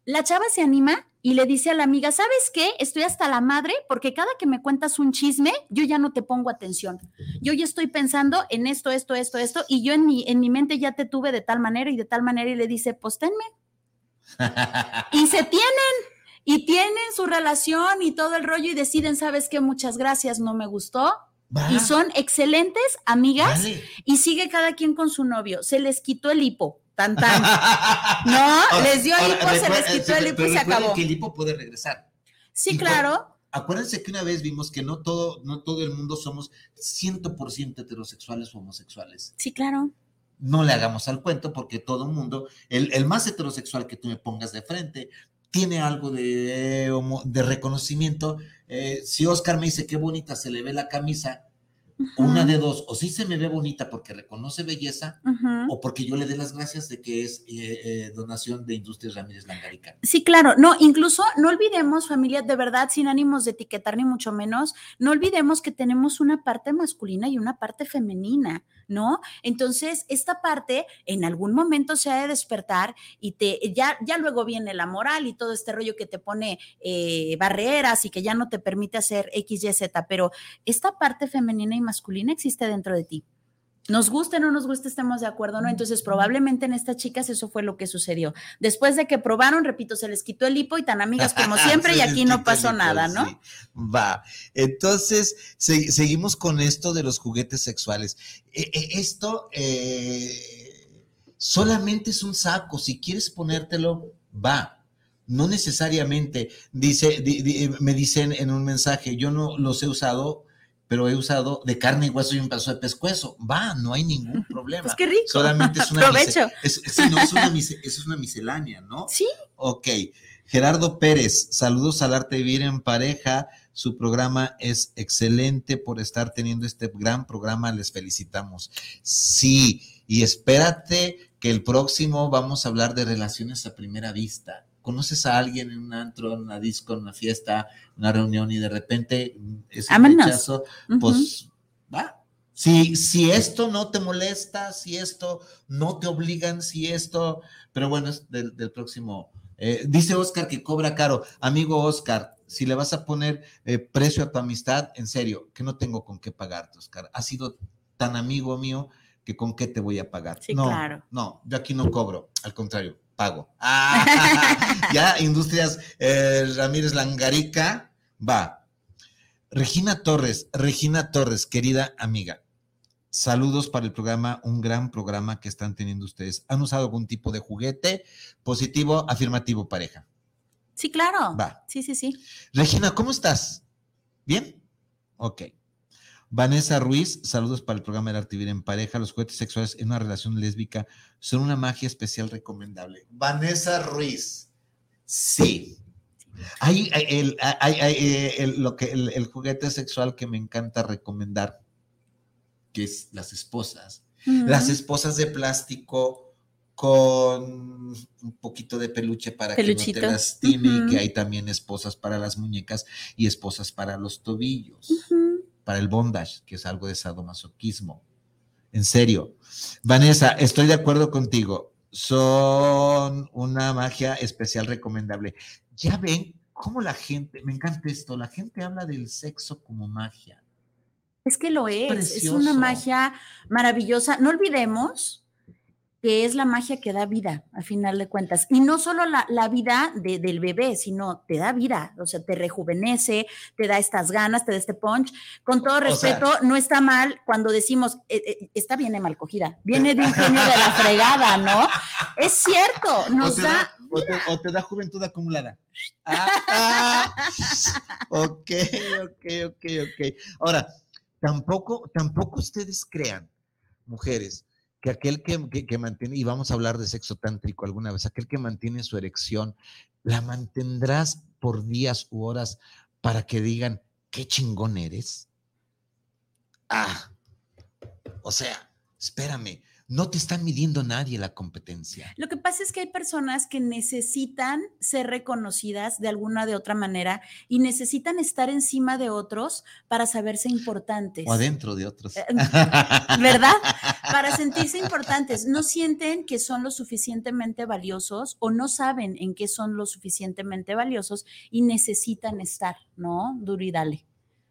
la chava se anima y le dice a la amiga, ¿sabes qué? Estoy hasta la madre porque cada que me cuentas un chisme, yo ya no te pongo atención. Yo ya estoy pensando en esto, esto, esto, esto, y yo en mi, en mi mente ya te tuve de tal manera y de tal manera y le dice, pues tenme. <laughs> y se tienen y tienen su relación y todo el rollo y deciden, ¿sabes qué? Muchas gracias, no me gustó. Y son excelentes amigas y sigue cada quien con su novio. Se les quitó el hipo. Tan, tan. <laughs> No, les dio hipo, se les quitó el hipo y se acabó. que el hipo puede regresar. Sí, claro. acuérdense que una vez vimos que no todo, no todo el mundo somos 100% heterosexuales o homosexuales. Sí, claro. No le hagamos al cuento porque todo el mundo, el, el más heterosexual que tú me pongas de frente, tiene algo de, de reconocimiento. Eh, si Oscar me dice qué bonita se le ve la camisa, una de dos, o sí se me ve bonita porque reconoce belleza, o porque yo le dé las gracias de que es eh, eh, donación de Industrias Ramírez Langarica. Sí, claro, no, incluso no olvidemos, familia, de verdad, sin ánimos de etiquetar ni mucho menos, no olvidemos que tenemos una parte masculina y una parte femenina. ¿No? Entonces, esta parte en algún momento se ha de despertar y te, ya, ya luego viene la moral y todo este rollo que te pone eh, barreras y que ya no te permite hacer X, Y, Z, pero esta parte femenina y masculina existe dentro de ti nos guste o no nos guste, estemos de acuerdo, ¿no? Entonces, probablemente en estas chicas eso fue lo que sucedió. Después de que probaron, repito, se les quitó el hipo y tan amigas como <laughs> siempre y aquí no pasó nada, ¿no? Va. Entonces, seguimos con esto de los juguetes sexuales. E, e, esto eh, solamente es un saco. Si quieres ponértelo, va. No necesariamente, dice, me dicen en un mensaje, yo no los he usado pero he usado de carne y hueso y un pedazo de pescuezo. Va, no hay ningún problema. Pues qué rico. Solamente es <laughs> una, es, no, es, una es una miscelánea, ¿no? Sí. Ok. Gerardo Pérez, saludos al arte de vivir en pareja. Su programa es excelente por estar teniendo este gran programa. Les felicitamos. Sí, y espérate que el próximo vamos a hablar de relaciones a primera vista conoces a alguien en un antro, en una disco, en una fiesta, una reunión y de repente es un rechazo, pues va. Si, si esto no te molesta, si esto no te obligan, si esto, pero bueno, es del, próximo. Eh, dice Oscar que cobra caro. Amigo Oscar, si le vas a poner eh, precio a tu amistad, en serio, que no tengo con qué pagarte, Oscar. Ha sido tan amigo mío que con qué te voy a pagar. Sí, no, claro. no, yo aquí no cobro, al contrario, pago. Ah, <laughs> ya, Industrias eh, Ramírez Langarica, va. Regina Torres, Regina Torres, querida amiga, saludos para el programa, un gran programa que están teniendo ustedes. ¿Han usado algún tipo de juguete positivo, afirmativo, pareja? Sí, claro. Va. Sí, sí, sí. Regina, ¿cómo estás? ¿Bien? Ok. Vanessa Ruiz, saludos para el programa El Arte en Pareja. Los juguetes sexuales en una relación lésbica son una magia especial recomendable. Vanessa Ruiz, sí. Hay, el, eh, lo que, el, juguete sexual que me encanta recomendar, que es las esposas. Las esposas de plástico con un poquito de peluche para que no te lastime y que hay también esposas para las muñecas y esposas para los tobillos para el bondage, que es algo de sadomasoquismo. En serio. Vanessa, estoy de acuerdo contigo. Son una magia especial recomendable. Ya ven cómo la gente, me encanta esto, la gente habla del sexo como magia. Es que lo es, es una magia maravillosa. No olvidemos que es la magia que da vida, al final de cuentas. Y no solo la, vida del bebé, sino te da vida, o sea, te rejuvenece, te da estas ganas, te da este punch. Con todo respeto, no está mal cuando decimos, eh, eh, está bien mal cogida, viene de un <laughs> genio de la fregada, ¿no? Es cierto, nos da... o, te, da juventud acumulada. Ah, ah. <laughs> ok, ok, ok, ok. Ahora, tampoco, tampoco ustedes crean, mujeres, que aquel que, mantiene, y vamos a hablar de sexo tántrico alguna vez, aquel que mantiene su erección, la mantendrás por días u horas para que digan, qué chingón eres. Ah, o sea, espérame, no te está midiendo nadie la competencia. Lo que pasa es que hay personas que necesitan ser reconocidas de alguna de otra manera y necesitan estar encima de otros para saberse importantes. O adentro de otros. Eh, ¿Verdad? Para sentirse importantes. No sienten que son lo suficientemente valiosos o no saben en qué son lo suficientemente valiosos y necesitan estar, ¿no? Duro y dale.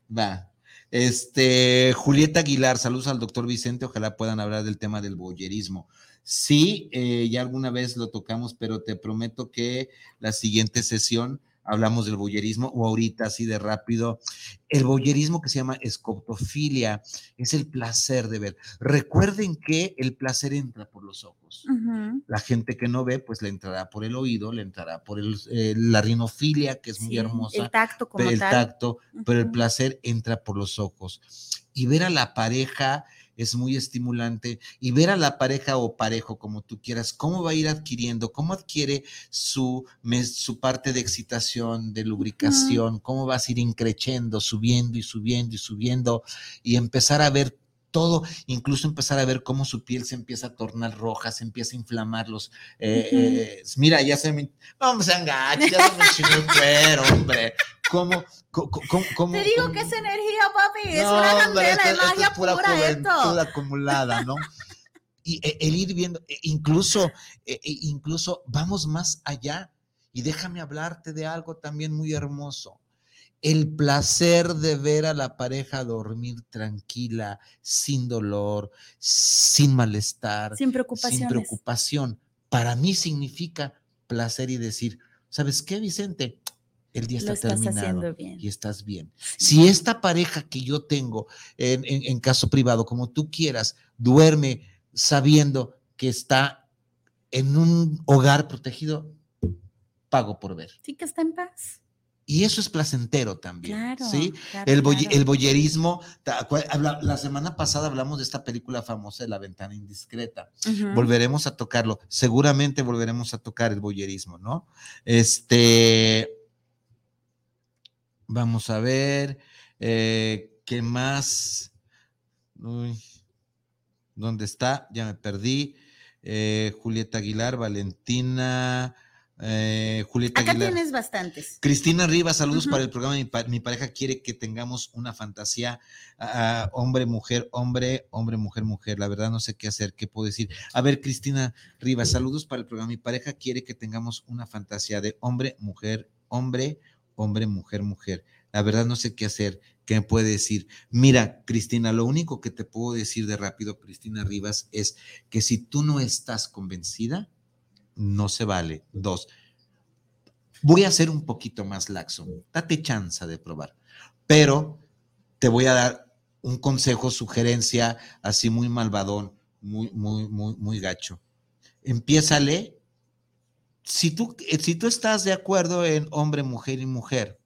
Va. Este, Julieta Aguilar, saludos al doctor Vicente, ojalá puedan hablar del tema del boyerismo. Sí, eh, ya alguna vez lo tocamos, pero te prometo que la siguiente sesión hablamos del boyerismo o ahorita así de rápido. El boyerismo que se llama escopofilia es el placer de ver. Recuerden que el placer entra por los ojos. La gente que no ve, pues le entrará por el oído, le entrará por el, eh, la rinofilia, que es muy hermosa. El tacto como El tacto, pero el placer entra por los ojos. Y ver a la pareja es muy estimulante y ver a la pareja o parejo, como tú quieras, cómo va a ir adquiriendo, cómo adquiere su, su parte de excitación, de lubricación, cómo vas a ir increciendo, subiendo y subiendo y subiendo y empezar a ver todo, incluso empezar a ver cómo su piel se empieza a tornar roja, se empieza a inflamar los... Eh, eh, mira, ya se me... Vamos a ya se me el cuero, hombre. ¿Cómo, cómo, Te digo que es energía, papi. es una candela de magia pura, pura esto. acumulada, ¿no? y e, el ir viendo, e, incluso, e, incluso vamos más allá. Y déjame hablarte de algo también muy hermoso. El placer de ver a la pareja dormir tranquila, sin dolor, sin malestar, sin preocupación. Sin preocupación. Para mí significa placer y decir, ¿sabes qué, Vicente? el día está terminado y estás bien. Si esta pareja que yo tengo en, caso privado, como tú quieras, duerme sabiendo que está en un hogar protegido, pago por ver. Sí, que está en paz. Y eso es placentero también. Claro, ¿sí? el, el boyerismo, la semana pasada hablamos de esta película famosa de La ventana indiscreta. Volveremos a tocarlo. Seguramente volveremos a tocar el boyerismo, ¿no? Este, Vamos a ver, eh, ¿qué más? ¿Dónde está? Ya me perdí. Eh, Julieta Aguilar, Valentina, eh, Julieta Acá tienes bastantes. Cristina Rivas, saludos para el programa. Mi, pareja quiere que tengamos una fantasía hombre, mujer, hombre, hombre, mujer, mujer. La verdad no sé qué hacer, qué puedo decir. A ver, Cristina Rivas, saludos para el programa. Mi pareja quiere que tengamos una fantasía de hombre, mujer, hombre, hombre, mujer, mujer. La verdad no sé qué hacer. ¿Qué me puede decir? Mira, Cristina, lo único que te puedo decir de rápido, Cristina Rivas, es que si tú no estás convencida, no se vale. Dos, voy a ser un poquito más laxo. Date chance de probar. Pero te voy a dar un consejo, sugerencia, así muy malvadón, muy, muy, muy, muy gacho. Empiézale si tú, si tú estás de acuerdo en hombre, mujer y mujer,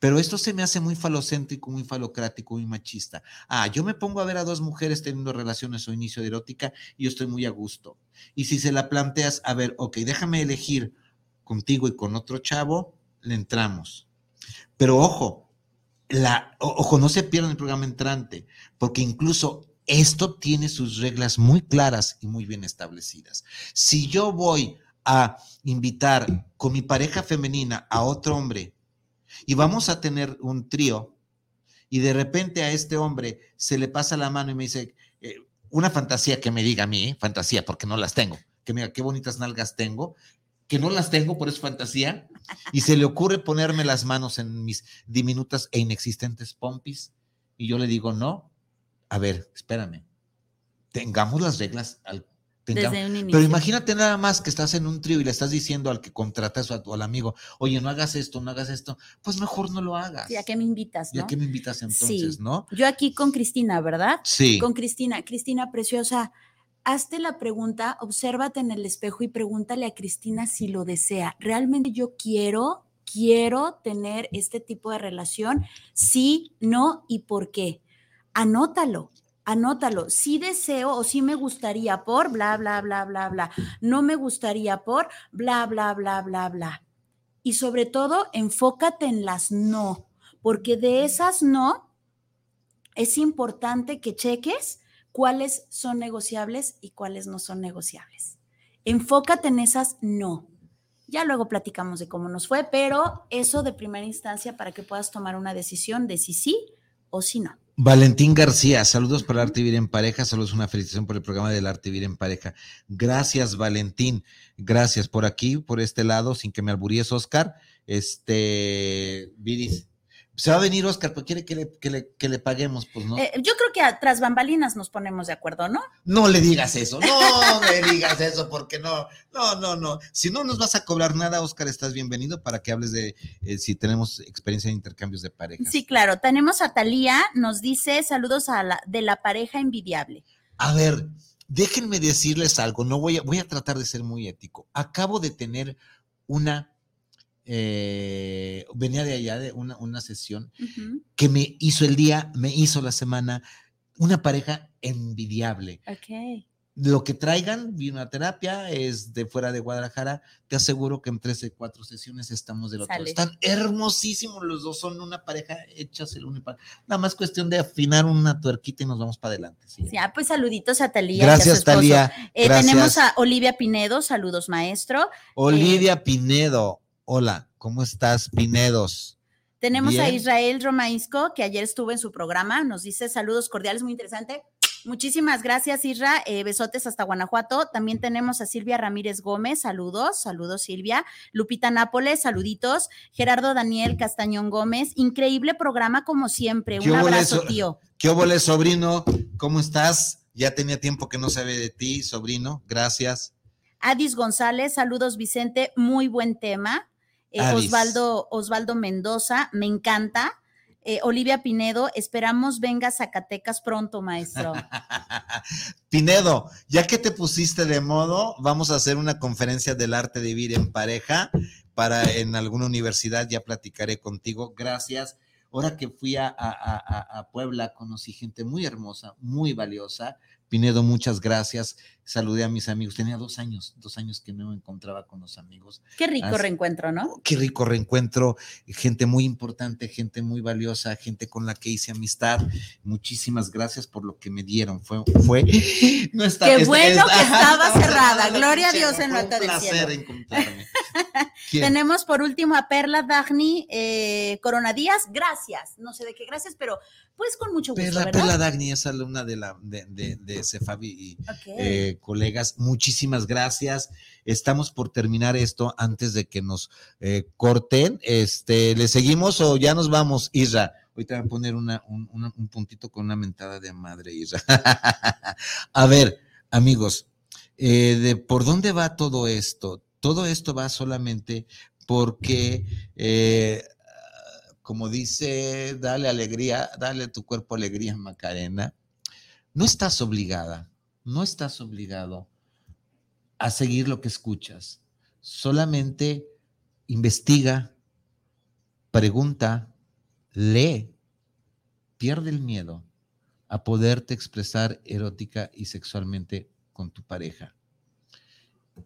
pero esto se me hace muy falocéntrico, muy falocrático, muy machista. Ah, yo me pongo a ver a dos mujeres teniendo relaciones o inicio de erótica y yo estoy muy a gusto. Y si se la planteas, a ver, ok, déjame elegir contigo y con otro chavo, le entramos. Pero ojo, ojo, no se pierdan el programa entrante, porque incluso esto tiene sus reglas muy claras y muy bien establecidas. Si yo voy a invitar con mi pareja femenina a otro hombre y vamos a tener un trío. Y de repente a este hombre se le pasa la mano y me dice, eh, una fantasía que me diga a mí, fantasía porque no las tengo, que me diga qué bonitas nalgas tengo, que no las tengo, por eso fantasía, y se le ocurre ponerme las manos en mis diminutas e inexistentes pompis, y yo le digo, no, a ver, espérame, tengamos las reglas al pero imagínate nada más que estás en un trío y le estás diciendo al que contratas o, al amigo, oye, no hagas esto, no hagas esto, pues mejor no lo hagas. Ya que me invitas, ¿no? Ya que me invitas entonces, ¿no? Yo aquí con Cristina, ¿verdad? Sí. Con Cristina, Cristina preciosa, hazte la pregunta, obsérvate en el espejo y pregúntale a Cristina si lo desea. ¿Realmente yo quiero, quiero tener este tipo de relación? Sí, no y por qué. Anótalo anótalo, sí deseo o sí me gustaría por bla, bla, bla, bla, bla, no me gustaría por bla, bla, bla, bla, bla. Y sobre todo, enfócate en las no, porque de esas no es importante que cheques cuáles son negociables y cuáles no son negociables. Enfócate en esas no. Ya luego platicamos de cómo nos fue, pero eso de primera instancia para que puedas tomar una decisión de si sí o si no. Valentín García, saludos por el arte vivir en pareja, saludos, una felicitación por el programa del arte vivir en pareja. Gracias, Valentín, gracias por aquí, por este lado, sin que me alburíes, Oscar. Este, Viris, se va a venir Oscar, pero quiere que le, que le, paguemos, pues no. Eh, yo creo que a, tras bambalinas nos ponemos de acuerdo, ¿no? No le digas eso, no me digas eso, porque no, no, no, no. Si no nos vas a cobrar nada, Oscar, estás bienvenido para que hables de eh, si tenemos experiencia en intercambios de pareja. Sí, claro. Tenemos a Talía, nos dice saludos a la, de la pareja envidiable. A ver, déjenme decirles algo, no voy a, voy a tratar de ser muy ético. Acabo de tener una eh, venía de allá de una, una sesión que me hizo el día, me hizo la semana, una pareja envidiable. Okay. Lo que traigan, vino a terapia, es de fuera de Guadalajara, te aseguro que en tres de cuatro sesiones estamos del otro lado. Están hermosísimos los dos, son una pareja hechas el uno Nada más cuestión de afinar una tuerquita y nos vamos para adelante. Sí, ah, pues saluditos a Talía. Gracias, Talía. Eh, tenemos a Olivia Pinedo, saludos maestro. Olivia eh, Pinedo, Hola, ¿cómo estás, Pinedos? Tenemos a Israel Romaisco, que ayer estuvo en su programa, nos dice saludos cordiales, muy interesante. Muchísimas gracias, Isra. Eh, besotes hasta Guanajuato. También tenemos a Silvia Ramírez Gómez. Saludos, saludos, Silvia. Lupita Nápoles, saluditos. Gerardo Daniel Castañón Gómez. Increíble programa, como siempre. Un abrazo, tío. ¿Qué obole, sobrino? ¿Cómo estás? Ya tenía tiempo que no sabe de ti, sobrino. Gracias. Adis González, saludos, Vicente. Muy buen tema. Eh, Osvaldo, Osvaldo Mendoza, me encanta. Eh, Olivia Pinedo, esperamos venga Zacatecas pronto, maestro. <laughs> Pinedo, ya que te pusiste de modo, vamos a hacer una conferencia del arte de vivir en pareja para en alguna universidad, ya platicaré contigo. Gracias. Ahora que fui a, a Puebla, conocí gente muy hermosa, muy valiosa. Pinedo, muchas gracias saludé a mis amigos. Tenía dos años, dos años que no me encontraba con los amigos. Qué rico reencuentro, ¿no? Oh, qué rico reencuentro, gente muy importante, gente muy valiosa, gente con la que hice amistad. Muchísimas gracias por lo que me dieron. Fue, fue, <laughs> no está, Qué bueno que estaba <laughs> cerrada. Gloria a Dios en la del cielo. encontrarme. <laughs> Tenemos por último a Perla Dagni eh, Corona Díaz. Gracias. No sé de qué gracias, pero pues con mucho gusto. Perla, Perla Dagni es alumna de la de, de, de Cefabi y eh, colegas, muchísimas gracias. Estamos por terminar esto antes de que nos eh, corten. Este, ¿le seguimos o ya nos vamos, Isra? Ahorita voy a poner una, un, puntito con una mentada de madre, Isra. <laughs> a ver, amigos, eh, de por dónde va todo esto. Todo esto va solamente porque, eh, como dice, dale alegría, dale a tu cuerpo alegría, Macarena. No estás obligada, no estás obligado a seguir lo que escuchas. Solamente investiga, pregunta, lee, pierde el miedo a poderte expresar erótica y sexualmente con tu pareja.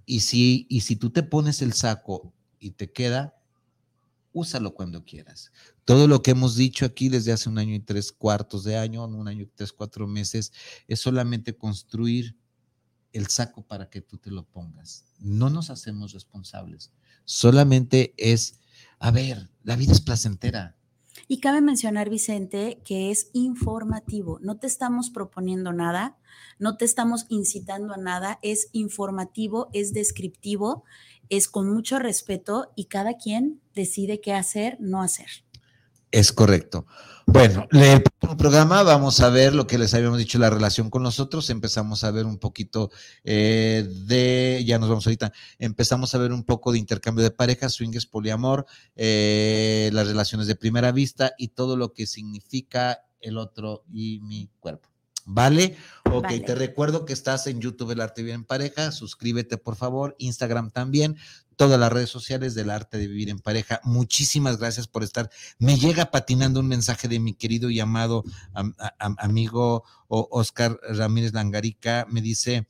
Y si, y si tú te pones el saco y te queda, úsalo cuando quieras. Todo lo que hemos dicho aquí desde hace un año y tres cuartos de año, un año y tres, cuatro meses, es solamente construir el saco para que tú te lo pongas. No nos hacemos responsables. Solamente es, a ver, la vida es placentera. Y cabe mencionar, Vicente, que es informativo. No te estamos proponiendo nada, no te estamos incitando a nada, es informativo, es descriptivo, es con mucho respeto y cada quien decide qué hacer, no hacer. Es correcto. Bueno, el programa vamos a ver lo que les habíamos dicho, la relación con nosotros. Empezamos a ver un poquito eh, de, ya nos vamos ahorita, empezamos a ver un poco de intercambio de parejas, swingers, poliamor, eh, las relaciones de primera vista y todo lo que significa el otro y mi cuerpo. ¿Vale? Ok, te recuerdo que estás en YouTube El Arte Vivir en Pareja, suscríbete por favor, Instagram también, todas las redes sociales del Arte de Vivir en Pareja. Muchísimas gracias por estar. Me llega patinando un mensaje de mi querido y amado amigo Oscar Ramírez Langarica, me dice,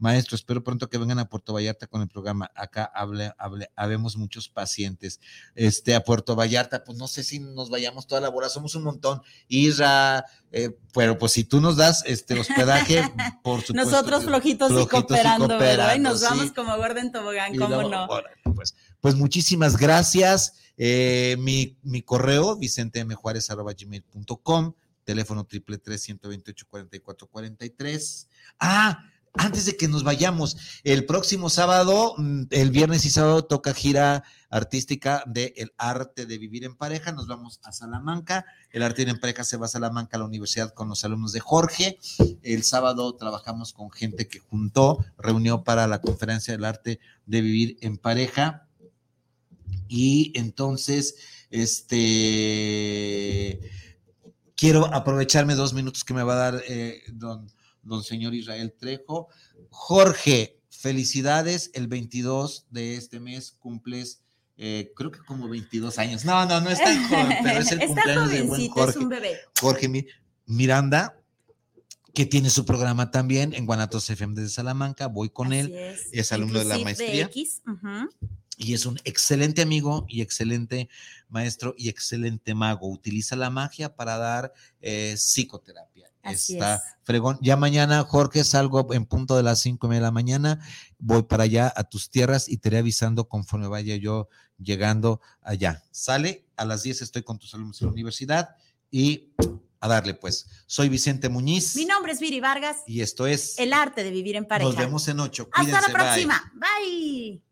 Maestro, espero pronto que vengan a Puerto Vallarta con el programa. Acá hable, hable, habemos muchos pacientes. Este, a Puerto Vallarta, pues no sé si nos vayamos toda la hora, somos un montón. Isra, eh, pero pues si tú nos das este hospedaje, <laughs> por supuesto. Nosotros flojitos, y cooperando, ¿verdad? Y nos vamos como Gordon Tobogán, ¿cómo no? pues, pues muchísimas gracias. Eh, mi, mi correo, vicentemjuárez.com, teléfono triple tres ciento veintiocho cuarenta y cuatro cuarenta y tres. Ah, antes de que nos vayamos, el próximo sábado, mm, el viernes y sábado toca gira artística de El Arte de Vivir en Pareja. Nos vamos a Salamanca. El Arte de Vivir en Pareja se va a Salamanca a la universidad con los alumnos de Jorge. El sábado trabajamos con gente que juntó, reunió para la conferencia del Arte de Vivir en Pareja. Y entonces, este, quiero aprovecharme dos minutos que me va a dar eh, don don señor Israel Trejo. Jorge, felicidades, el 22 de este mes cumples, eh, creo que como 22 años. No, no, no es tan joven, pero es el <laughs> cumpleaños de buen Jorge. Es un bebé. Jorge Miranda, que tiene su programa también en Guanatos FM de Salamanca, voy con él, es, alumno de la maestría. Y es un excelente amigo y excelente maestro y excelente mago. Utiliza la magia para dar eh, psicoterapia está fregón. Ya mañana, Jorge, salgo en punto de las cinco y media de la mañana, voy para allá a tus tierras y te iré avisando conforme vaya yo llegando allá. Sale, a las 10 estoy con tus alumnos en la universidad y a darle pues. Soy Vicente Muñiz. Mi nombre es Viri Vargas. Y esto es El arte de vivir en pareja. Nos vemos en ocho. Hasta la próxima. bye.